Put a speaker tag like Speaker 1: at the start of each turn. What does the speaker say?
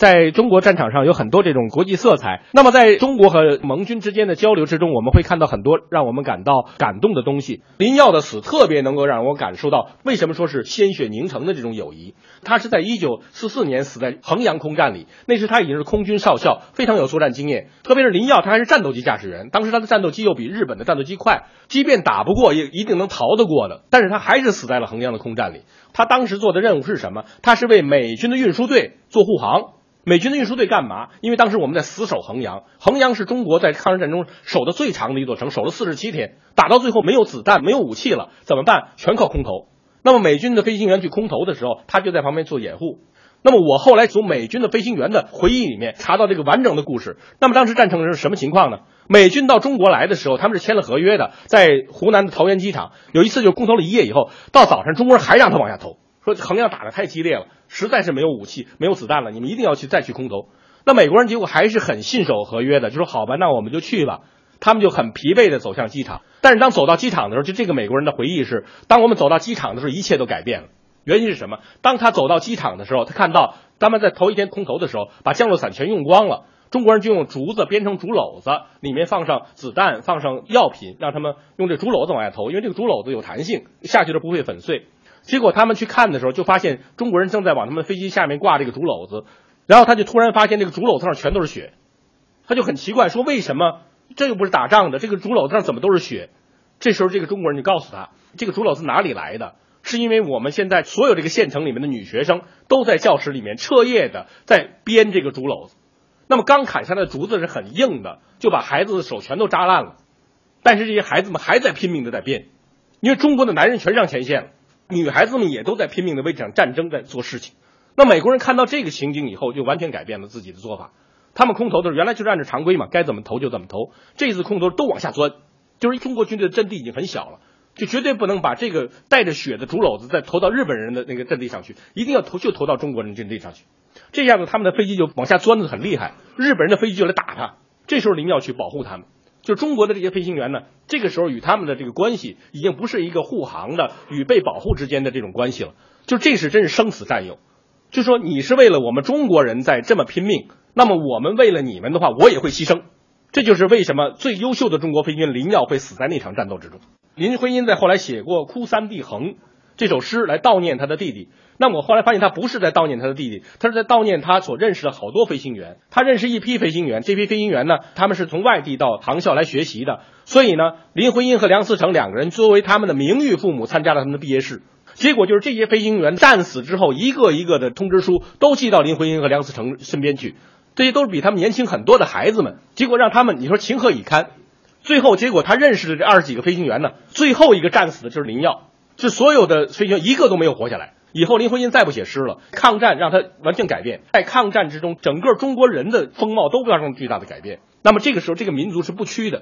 Speaker 1: 在中国战场上有很多这种国际色彩。那么在中国和盟军之间的交流之中，我们会看到很多让我们感到感动的东西。林耀的死特别能够让我感受到为什么说是鲜血凝成的这种友谊。他是在一九四四年死在衡阳空战里，那时他已经是空军少校，非常有作战经验。特别是林耀，他还是战斗机驾驶员，当时他的战斗机又比日本的战斗机快，即便打不过，也一定能逃得过的。但是他还是死在了衡阳的空战里。他当时做的任务是什么？他是为美军的运输队做护航。美军的运输队干嘛？因为当时我们在死守衡阳，衡阳是中国在抗日战争中守的最长的一座城，守了四十七天，打到最后没有子弹，没有武器了，怎么办？全靠空投。那么美军的飞行员去空投的时候，他就在旁边做掩护。那么我后来从美军的飞行员的回忆里面查到这个完整的故事。那么当时战争是什么情况呢？美军到中国来的时候，他们是签了合约的，在湖南的桃园机场，有一次就空投了一夜以后，到早上中国人还让他往下投。说衡阳打得太激烈了，实在是没有武器、没有子弹了，你们一定要去再去空投。那美国人结果还是很信守合约的，就说好吧，那我们就去吧。他们就很疲惫的走向机场。但是当走到机场的时候，就这个美国人的回忆是：当我们走到机场的时候，一切都改变了。原因是什么？当他走到机场的时候，他看到他们在头一天空投的时候，把降落伞全用光了。中国人就用竹子编成竹篓子，里面放上子弹，放上药品，让他们用这竹篓子往下投，因为这个竹篓子有弹性，下去了不会粉碎。结果他们去看的时候，就发现中国人正在往他们飞机下面挂这个竹篓子，然后他就突然发现这个竹篓子上全都是血，他就很奇怪，说为什么这又不是打仗的，这个竹篓子上怎么都是血？这时候这个中国人就告诉他，这个竹篓子哪里来的？是因为我们现在所有这个县城里面的女学生都在教室里面彻夜的在编这个竹篓子，那么刚砍下来的竹子是很硬的，就把孩子的手全都扎烂了，但是这些孩子们还在拼命的在编，因为中国的男人全上前线了。女孩子们也都在拼命的为这场战争在做事情。那美国人看到这个情景以后，就完全改变了自己的做法。他们空投的时候，原来就是按照常规嘛，该怎么投就怎么投。这次空投都往下钻，就是中国军队的阵地已经很小了，就绝对不能把这个带着血的竹篓子再投到日本人的那个阵地上去，一定要投就投到中国人阵地上去。这样子，他们的飞机就往下钻的很厉害，日本人的飞机就来打他。这时候，您要去保护他们。就中国的这些飞行员呢，这个时候与他们的这个关系已经不是一个护航的与被保护之间的这种关系了，就这是真是生死战友。就说你是为了我们中国人在这么拼命，那么我们为了你们的话，我也会牺牲。这就是为什么最优秀的中国飞行员林耀会死在那场战斗之中。林徽因在后来写过《哭三弟恒》这首诗来悼念他的弟弟。那我后来发现，他不是在悼念他的弟弟，他是在悼念他所认识的好多飞行员。他认识一批飞行员，这批飞行员呢，他们是从外地到航校来学习的。所以呢，林徽因和梁思成两个人作为他们的名誉父母，参加了他们的毕业式。结果就是这些飞行员战死之后，一个一个的通知书都寄到林徽因和梁思成身边去。这些都是比他们年轻很多的孩子们。结果让他们，你说情何以堪？最后结果，他认识的这二十几个飞行员呢，最后一个战死的就是林耀，是所有的飞行员一个都没有活下来。以后林徽因再不写诗了，抗战让他完全改变，在抗战之中，整个中国人的风貌都发生巨大的改变。那么这个时候，这个民族是不屈的。